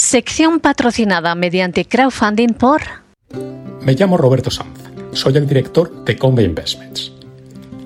Sección patrocinada mediante crowdfunding por... Me llamo Roberto Sanz, soy el director de Convey Investments.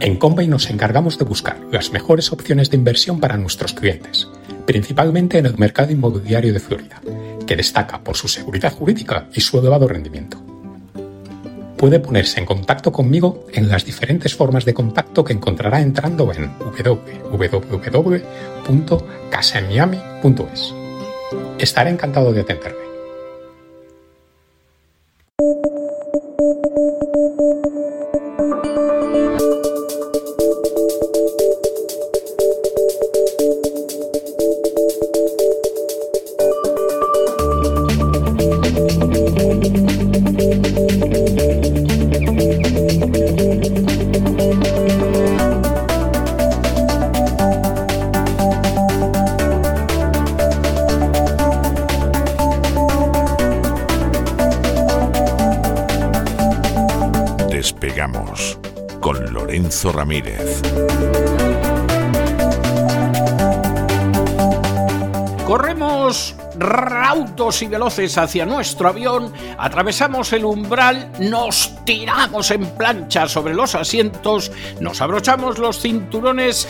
En Convey nos encargamos de buscar las mejores opciones de inversión para nuestros clientes, principalmente en el mercado inmobiliario de Florida, que destaca por su seguridad jurídica y su elevado rendimiento. Puede ponerse en contacto conmigo en las diferentes formas de contacto que encontrará entrando en www.casamiami.es. Estaré encantado de atenderme. Despegamos con Lorenzo Ramírez. Corremos rautos y veloces hacia nuestro avión, atravesamos el umbral, nos tiramos en plancha sobre los asientos, nos abrochamos los cinturones,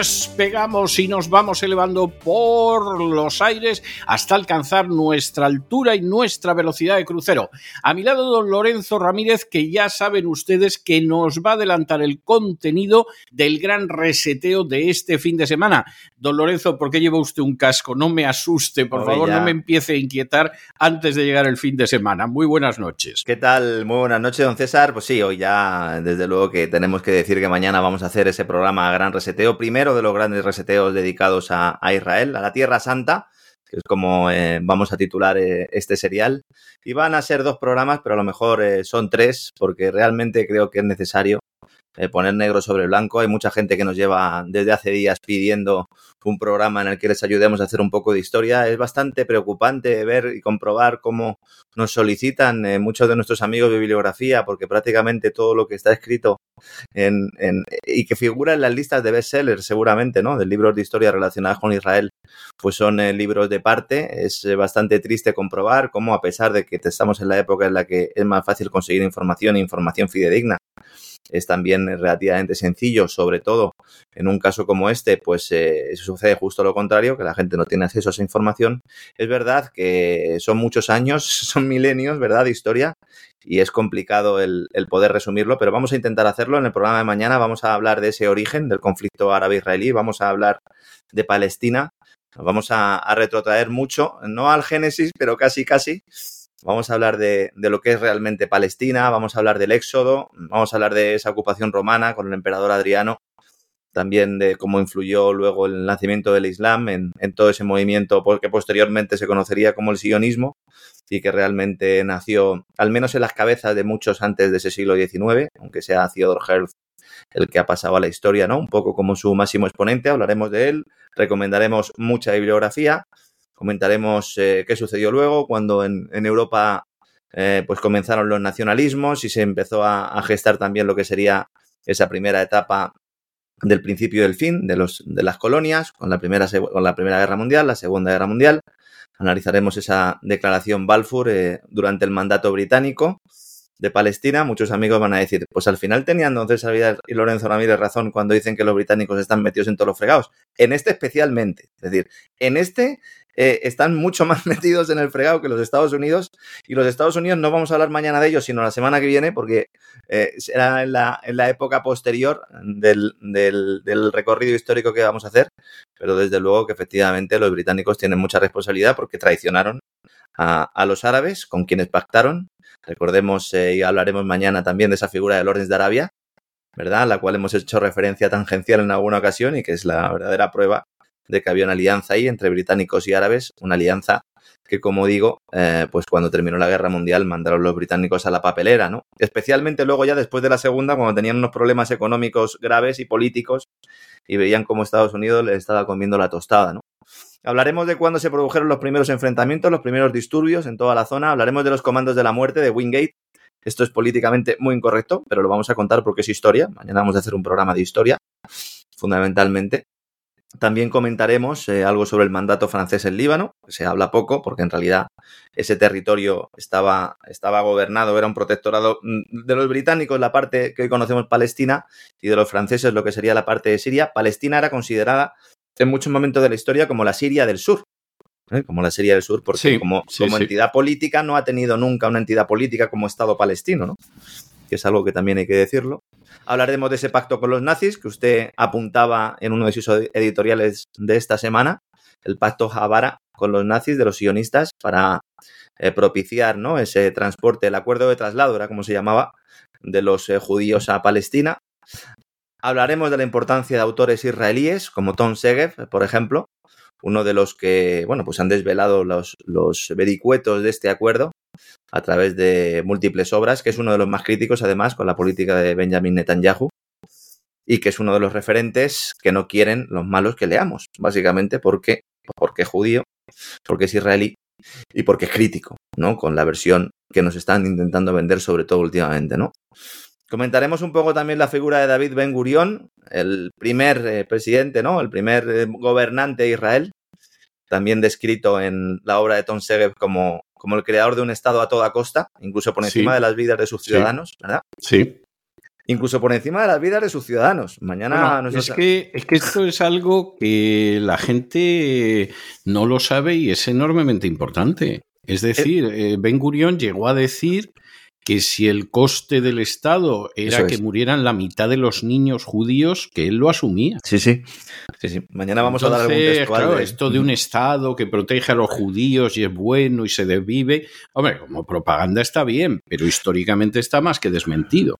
despegamos y nos vamos elevando por los aires hasta alcanzar nuestra altura y nuestra velocidad de crucero. A mi lado, don Lorenzo Ramírez, que ya saben ustedes que nos va a adelantar el contenido del gran reseteo de este fin de semana. Don Lorenzo, ¿por qué lleva usted un casco? No me asuste, por Oye, favor, ya. no me empiece a inquietar antes de llegar el fin de semana. Muy buenas noches. ¿Qué tal? Muy buenas noches, don César. Pues sí, hoy ya, desde luego que tenemos que decir que mañana vamos a hacer ese programa Gran Reseteo, primero de los grandes reseteos dedicados a, Israel, a la Tierra Santa, que es como eh, vamos a titular eh, este serial. Y van a ser dos programas, pero a lo mejor eh, son tres, porque realmente creo que es necesario eh, poner negro sobre blanco. Hay mucha gente que nos lleva desde hace días pidiendo un programa en el que les ayudemos a hacer un poco de historia. Es bastante preocupante ver y comprobar cómo nos solicitan eh, muchos de nuestros amigos de bibliografía, porque prácticamente todo lo que está escrito en, y que figura en las listas de bestsellers, seguramente, ¿no? De libros de historia relacionados con Israel, pues son eh, libros de parte. Es bastante triste comprobar cómo, a pesar de que estamos en la época en la que es más fácil conseguir información e información fidedigna, es también relativamente sencillo, sobre todo en un caso como este, pues eh, sucede justo lo contrario, que la gente no tiene acceso a esa información. Es verdad que son muchos años, son milenios, ¿verdad?, de historia, y es complicado el, poder resumirlo, pero vamos a intentar hacerlo. En el programa de mañana vamos a hablar de ese origen del conflicto árabe-israelí, vamos a hablar de Palestina, nos vamos a retrotraer mucho, no al Génesis, pero casi, casi. Vamos a hablar de, lo que es realmente Palestina, vamos a hablar del Éxodo, vamos a hablar de esa ocupación romana con el emperador Adriano, también de cómo influyó luego el nacimiento del Islam en, todo ese movimiento que posteriormente se conocería como el sionismo y que realmente nació, al menos en las cabezas de muchos antes de ese siglo XIX, aunque sea Theodor Herzl el que ha pasado a la historia, ¿no? Un poco como su máximo exponente, hablaremos de él, recomendaremos mucha bibliografía, comentaremos eh, qué sucedió luego cuando en, Europa eh, pues comenzaron los nacionalismos y se empezó a, gestar también lo que sería esa primera etapa del principio y del fin de, los, de las colonias, con la, primera, con la Primera Guerra Mundial, la Segunda Guerra Mundial. Analizaremos esa declaración Balfour eh, durante el mandato británico de Palestina. Muchos amigos van a decir, pues al final tenían César Vidal y Lorenzo Ramírez razón cuando dicen que los británicos están metidos en todos los fregados. En este especialmente. Es decir, en este eh, están mucho más metidos en el fregado que los Estados Unidos. Y los Estados Unidos no vamos a hablar mañana de ellos, sino la semana que viene, porque eh, será en la, en la época posterior del, del, del recorrido histórico que vamos a hacer. Pero desde luego que efectivamente los británicos tienen mucha responsabilidad porque traicionaron a, a los árabes con quienes pactaron. Recordemos eh, y hablaremos mañana también de esa figura de Lawrence de Arabia, ¿verdad? A la cual hemos hecho referencia tangencial en alguna ocasión y que es la verdadera prueba de que había una alianza ahí entre británicos y árabes, una alianza que, como digo, eh, pues cuando terminó la guerra mundial mandaron los británicos a la papelera, ¿no? Especialmente luego ya después de la segunda, cuando tenían unos problemas económicos graves y políticos y veían cómo Estados Unidos les estaba comiendo la tostada, ¿no? Hablaremos de cuándo se produjeron los primeros enfrentamientos, los primeros disturbios en toda la zona. Hablaremos de los comandos de la muerte de Wingate. Esto es políticamente muy incorrecto, pero lo vamos a contar porque es historia. Mañana vamos a hacer un programa de historia, fundamentalmente. También comentaremos eh, algo sobre el mandato francés en Líbano, que se habla poco porque en realidad ese territorio estaba, estaba gobernado, era un protectorado mm, de los británicos, la parte que hoy conocemos Palestina, y de los franceses lo que sería la parte de Siria. Palestina era considerada en muchos momentos de la historia como la Siria del Sur, ¿eh? como la Siria del Sur, porque como, como entidad política no ha tenido nunca una entidad política como Estado palestino, ¿no? Que es algo que también hay que decirlo. Hablaremos de ese pacto con los nazis que usted apuntaba en uno de sus editoriales de esta semana, el pacto Javara con los nazis de los sionistas para eh, propiciar ¿no? ese transporte, el acuerdo de traslado, era como se llamaba, de los eh, judíos a Palestina. Hablaremos de la importancia de autores israelíes como Tom Segev, por ejemplo, uno de los que, bueno, pues han desvelado los, los vericuetos de este acuerdo a través de múltiples obras, que es uno de los más críticos, además, con la política de Benjamin Netanyahu, y que es uno de los referentes que no quieren los malos que leamos, básicamente porque, porque es judío, porque es israelí y porque es crítico, ¿no? Con la versión que nos están intentando vender, sobre todo últimamente, ¿no? Comentaremos un poco también la figura de David Ben Gurión, el primer eh, presidente, ¿no? El primer eh, gobernante de Israel, también descrito en la obra de Tom Segev como como el creador de un Estado a toda costa, incluso por encima de las vidas de sus ciudadanos, ¿verdad? Sí. Incluso por encima de las vidas de sus ciudadanos. Mañana es, que, es que esto es algo que la gente no lo sabe y es enormemente importante. Es decir, eh, Ben Gurión llegó a decir que si el coste del Estado era que murieran la mitad de los niños judíos, que él lo asumía. Sí, sí. sí, sí. Mañana vamos a dar algún textual claro, esto de un Estado que protege a los judíos y es bueno y se desvive, hombre, como propaganda está bien, pero históricamente está más que desmentido.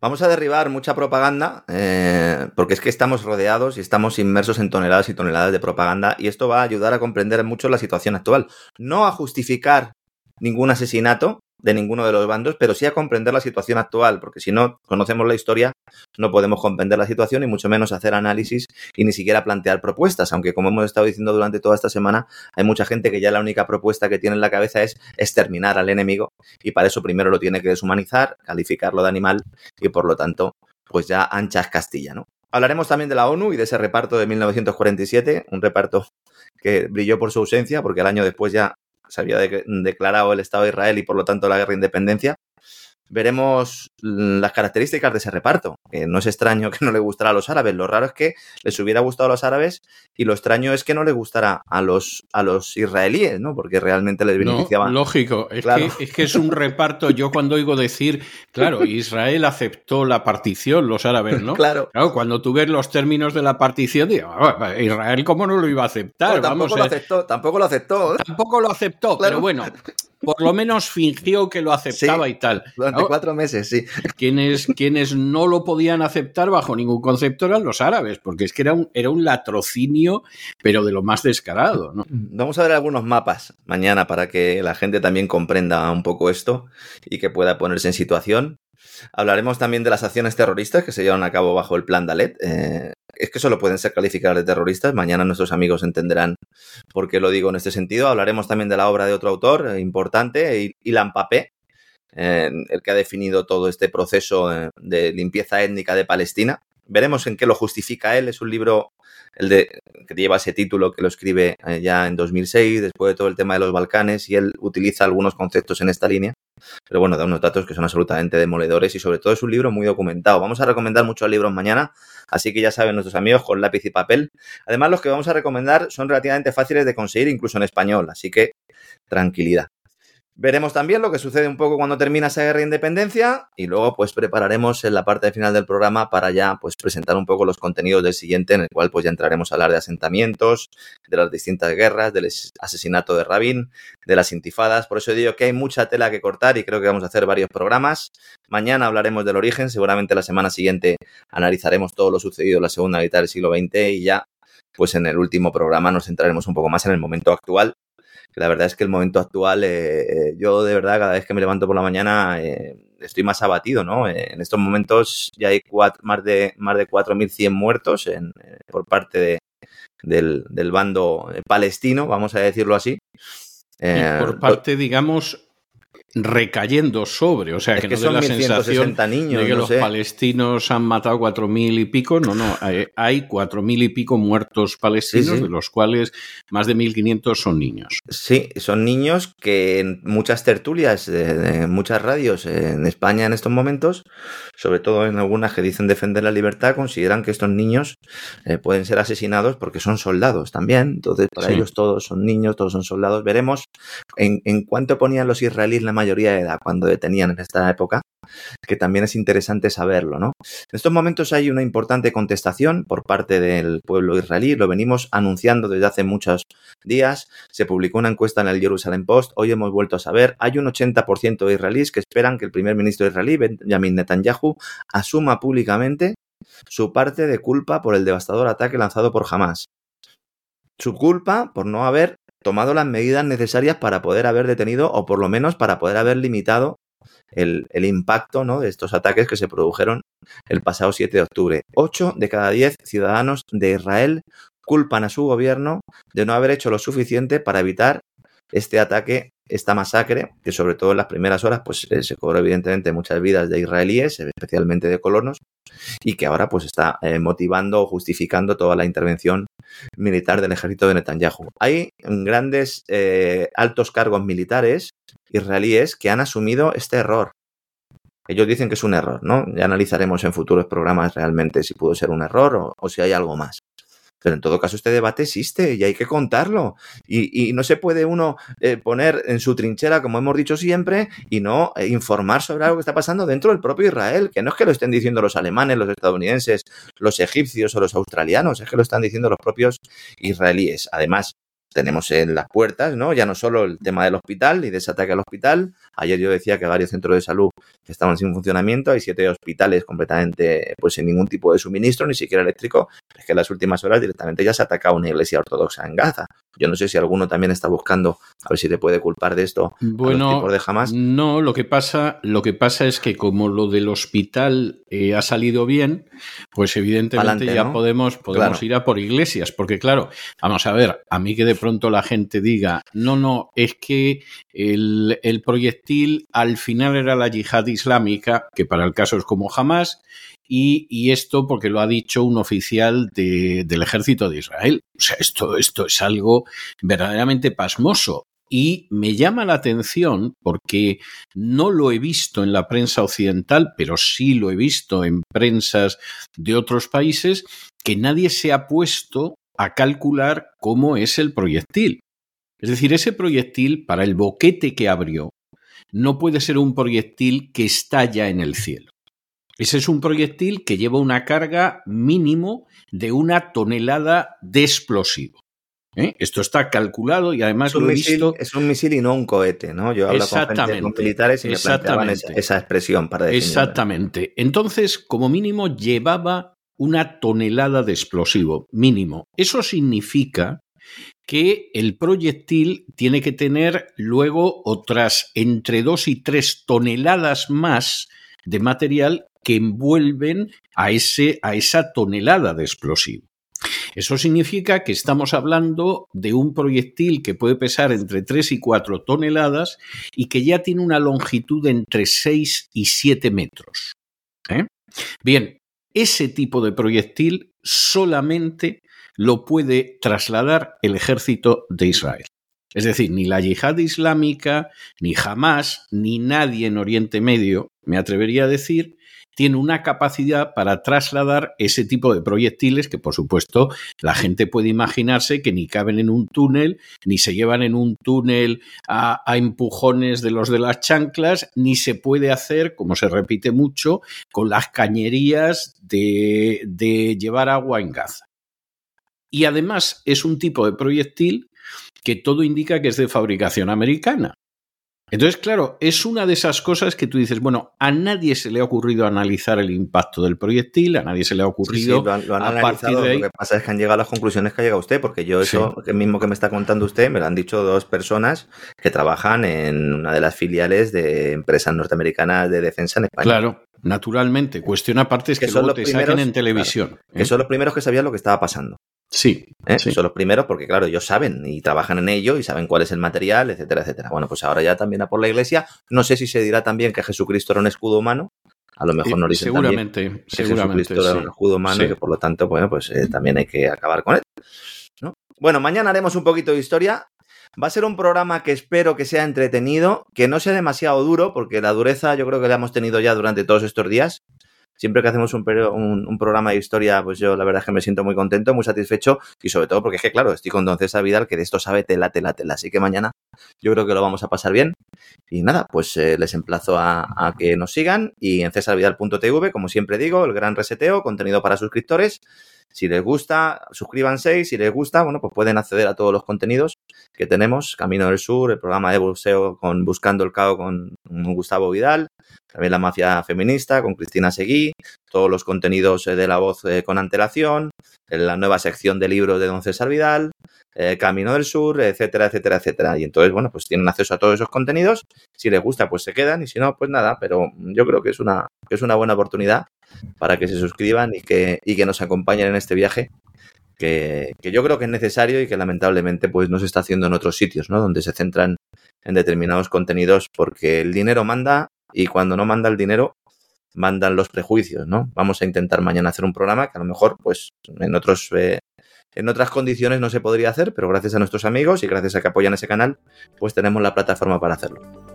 Vamos a derribar mucha propaganda, eh, porque es que estamos rodeados y estamos inmersos en toneladas y toneladas de propaganda, y esto va a ayudar a comprender mucho la situación actual. No a justificar ningún asesinato, de ninguno de los bandos, pero sí a comprender la situación actual, porque si no conocemos la historia, no podemos comprender la situación y mucho menos hacer análisis y ni siquiera plantear propuestas, aunque como hemos estado diciendo durante toda esta semana, hay mucha gente que ya la única propuesta que tiene en la cabeza es exterminar al enemigo y para eso primero lo tiene que deshumanizar, calificarlo de animal y por lo tanto, pues ya anchas Castilla. Hablaremos también de la ONU y de ese reparto de 1947, un reparto que brilló por su ausencia, porque el año después ya se había declarado el Estado de Israel y por lo tanto la guerra de independencia, veremos las características de ese reparto. Que no es extraño que no le gustara a los árabes. Lo raro es que les hubiera gustado a los árabes y lo extraño es que no le gustara a los, a los israelíes, ¿no? Porque realmente les beneficiaba. lógico, es, que, es que es un reparto. Yo cuando oigo decir, claro, Israel aceptó la partición, los árabes, ¿no? claro. Claro, cuando tú ves los términos de la partición, digo, ah, Israel, ¿cómo no lo iba a aceptar? tampoco, lo aceptó, tampoco lo aceptó. Tampoco lo aceptó, pero bueno, por lo menos fingió que lo aceptaba y tal. Durante cuatro meses, sí. Quienes, quienes no lo podían aceptar bajo ningún concepto eran los árabes, porque es que era un, era un latrocinio, pero de lo más descarado. ¿no? Vamos a ver algunos mapas mañana para que la gente también comprenda un poco esto y que pueda ponerse en situación. Hablaremos también de las acciones terroristas que se llevan a cabo bajo el plan Dalet. Eh, es que solo pueden ser calificadas de terroristas. Mañana nuestros amigos entenderán por qué lo digo en este sentido. Hablaremos también de la obra de otro autor eh, importante, Ilan Papé, eh, el que ha definido todo este proceso de limpieza étnica de Palestina. Veremos en qué lo justifica él. Es un libro el de, que lleva ese título que lo escribe ya en 2006, después de todo el tema de los Balcanes, y él utiliza algunos conceptos en esta línea. Pero bueno, da unos datos que son absolutamente demoledores y sobre todo es un libro muy documentado. Vamos a recomendar muchos libros mañana, así que ya saben nuestros amigos con lápiz y papel. Además, los que vamos a recomendar son relativamente fáciles de conseguir incluso en español, así que tranquilidad. Veremos también lo que sucede un poco cuando termina esa guerra de independencia y luego pues prepararemos en la parte final del programa para ya pues presentar un poco los contenidos del siguiente en el cual pues ya entraremos a hablar de asentamientos, de las distintas guerras, del asesinato de Rabin, de las intifadas. Por eso digo que hay mucha tela que cortar y creo que vamos a hacer varios programas. Mañana hablaremos del origen, seguramente la semana siguiente analizaremos todo lo sucedido en la segunda mitad del siglo XX y ya pues en el último programa nos centraremos un poco más en el momento actual la verdad es que el momento actual, eh, eh, yo de verdad cada vez que me levanto por la mañana eh, estoy más abatido, ¿no? en estos momentos ya hay más de, más de 4.100 muertos en, por parte de, del, del, bando palestino, vamos a decirlo así. por parte, digamos, recayendo sobre, o sea, que, no son la sensación niños, de que los palestinos han matado cuatro mil y pico, no, no, hay cuatro mil y pico muertos palestinos, de los cuales más de mil quinientos son niños. Sí, son niños que en muchas tertulias, en muchas radios en España en estos momentos, sobre todo en algunas que dicen defender la libertad, consideran que estos niños eh, pueden ser asesinados porque son soldados también, entonces para ellos todos son niños, todos son soldados. Veremos en, en cuánto ponían los israelíes la mayoría de edad cuando detenían en esta época, que también es interesante saberlo, ¿no? En estos momentos hay una importante contestación por parte del pueblo israelí, lo venimos anunciando desde hace muchos días, se publicó una encuesta en el Jerusalem Post, hoy hemos vuelto a saber, hay un 80% de israelíes que esperan que el primer ministro israelí, Benjamin Netanyahu, asuma públicamente su parte de culpa por el devastador ataque lanzado por Hamas. Su culpa por no haber tomado las medidas necesarias para poder haber detenido o por lo menos para poder haber limitado el, impacto ¿no? de estos ataques que se produjeron el pasado 7 de octubre. 8 de cada 10 ciudadanos de Israel culpan a su gobierno de no haber hecho lo suficiente para evitar este ataque, esta masacre, que sobre todo en las primeras horas pues eh, se cobró evidentemente muchas vidas de israelíes, especialmente de colonos, y que ahora pues está eh, motivando o justificando toda la intervención militar del ejército de Netanyahu. Hay grandes eh, altos cargos militares israelíes que han asumido este error. Ellos dicen que es un error, ¿no? Ya analizaremos en futuros programas realmente si pudo ser un error o si hay algo más. Pero en todo caso, este debate existe y hay que contarlo. Y, no se puede uno eh, poner en su trinchera, como hemos dicho siempre, y no eh, informar sobre algo que está pasando dentro del propio Israel, que no es que lo estén diciendo los alemanes, los estadounidenses, los egipcios o los australianos, es que lo están diciendo los propios israelíes. Además, tenemos en las puertas, ¿no? Ya no solo el tema del hospital y de ese ataque al hospital. Ayer yo decía que varios centros de salud estaban sin funcionamiento, hay siete hospitales completamente, pues sin ningún tipo de suministro, ni siquiera eléctrico. Es que en las últimas horas directamente ya se ha atacado una iglesia ortodoxa en Gaza. Yo no sé si alguno también está buscando a ver si te puede culpar de esto. Bueno, de Hamas. no, lo que pasa, lo que pasa es que como lo del hospital eh, ha salido bien, pues evidentemente ya podemos, podemos ir a por iglesias, porque claro, vamos a ver, a mí que de pronto la gente diga, no, no, es que el, proyectil al final era la yihad islámica, que para el caso es como jamás, y, esto porque lo ha dicho un oficial del ejército de Israel. O sea, esto, esto es algo verdaderamente pasmoso. Y me llama la atención porque no lo he visto en la prensa occidental, pero sí lo he visto en prensas de otros países, que nadie se ha puesto a calcular cómo es el proyectil. Es decir, ese proyectil, para el boquete que abrió, no puede ser un proyectil que estalla en el cielo. Ese es un proyectil que lleva una carga mínimo de una tonelada de explosivo. ¿eh? Esto está calculado y además lo he visto. Es un misil y no un cohete, ¿no? Yo hablo con, gente, militares y me planteaban esa, esa, expresión para definirlo. Exactamente. Entonces, como mínimo, llevaba una tonelada de explosivo mínimo. Eso significa que el proyectil tiene que tener luego otras entre dos y tres toneladas más de material que envuelven a, ese, a esa tonelada de explosivo. Eso significa que estamos hablando de un proyectil que puede pesar entre 3 y 4 toneladas y que ya tiene una longitud de entre 6 y 7 metros. ¿eh? Bien, ese tipo de proyectil solamente lo puede trasladar el ejército de Israel. Es decir, ni la yihad islámica, ni jamás, ni nadie en Oriente Medio, me atrevería a decir, tiene una capacidad para trasladar ese tipo de proyectiles que, por supuesto, la gente puede imaginarse que ni caben en un túnel, ni se llevan en un túnel a, empujones de los de las chanclas, ni se puede hacer, como se repite mucho, con las cañerías de, de llevar agua en Gaza. Y además es un tipo de proyectil que todo indica que es de fabricación americana. Entonces, claro, es una de esas cosas que tú dices, bueno, a nadie se le ha ocurrido analizar el impacto del proyectil, a nadie se le ha ocurrido. lo han, analizado, Lo que pasa es que han llegado a las conclusiones que ha llegado usted, porque yo eso mismo que me está contando usted, me lo han dicho dos personas que trabajan en una de las filiales de empresas norteamericanas de defensa en España. Claro, naturalmente. Cuestión aparte es que, luego te saquen en televisión. Que ¿eh? son los primeros que sabían lo que estaba pasando. Sí, ¿eh? sí. Son los primeros porque, claro, ellos saben y trabajan en ello y saben cuál es el material, etcétera, etcétera. Bueno, pues ahora ya también a por la iglesia. No sé si se dirá también que Jesucristo era un escudo humano. A lo mejor Eh, no dicen seguramente, también que seguramente. Jesucristo era un escudo humano Sí. y que por lo tanto, bueno, pues eh, también hay que acabar con él. ¿no? Bueno, mañana haremos un poquito de historia. Va a ser un programa que espero que sea entretenido, que no sea demasiado duro, porque la dureza yo creo que la hemos tenido ya durante todos estos días. Siempre que hacemos un, un programa de historia, pues yo la verdad es que me siento muy contento, muy satisfecho y sobre todo porque es que, claro, estoy con don César Vidal, que de esto sabe tela, tela, tela. Así que mañana yo creo que lo vamos a pasar bien. Y nada, pues eh, les emplazo a, a que nos sigan y en cesarvidal.tv, como siempre digo, el gran reseteo, contenido para suscriptores. Si les gusta, suscríbanse y si les gusta, bueno, pues pueden acceder a todos los contenidos que tenemos. Camino del Sur, el programa de buceo con Buscando el Cao con Gustavo Vidal, también la mafia feminista con Cristina Seguí, todos los contenidos eh, de la voz eh, con antelación, la nueva sección de libros de Don César Vidal, eh, Camino del Sur, etcétera, etcétera, etcétera. Y entonces, bueno, pues tienen acceso a todos esos contenidos. Si les gusta, pues se quedan y si no, pues nada. Pero yo creo que es una, que es una buena oportunidad para que se suscriban y que, y que nos acompañen en este viaje que, que yo creo que es necesario y que lamentablemente pues no se está haciendo en otros sitios, ¿no? Donde se centran en determinados contenidos porque el dinero manda y cuando no manda el dinero mandan los prejuicios, ¿no? Vamos a intentar mañana hacer un programa que a lo mejor pues en otros eh, en otras condiciones no se podría hacer, pero gracias a nuestros amigos y gracias a que apoyan ese canal, pues tenemos la plataforma para hacerlo.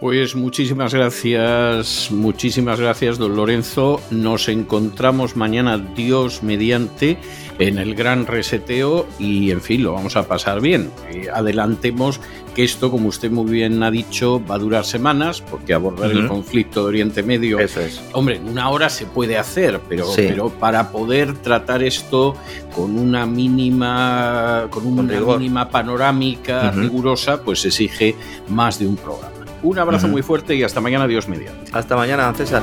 Pues muchísimas gracias, muchísimas gracias, don Lorenzo. Nos encontramos mañana, Dios mediante, en el gran reseteo y, en fin, lo vamos a pasar bien. Eh, adelantemos que esto, como usted muy bien ha dicho, va a durar semanas, porque abordar el Ujú. conflicto de Oriente Medio Eso es. Hombre, en una hora se puede hacer, pero, Sí. pero para poder tratar esto con una mínima, con una mínima panorámica rigurosa, pues exige más de un programa. Un abrazo muy fuerte y hasta mañana, Dios mediante. Hasta mañana, César.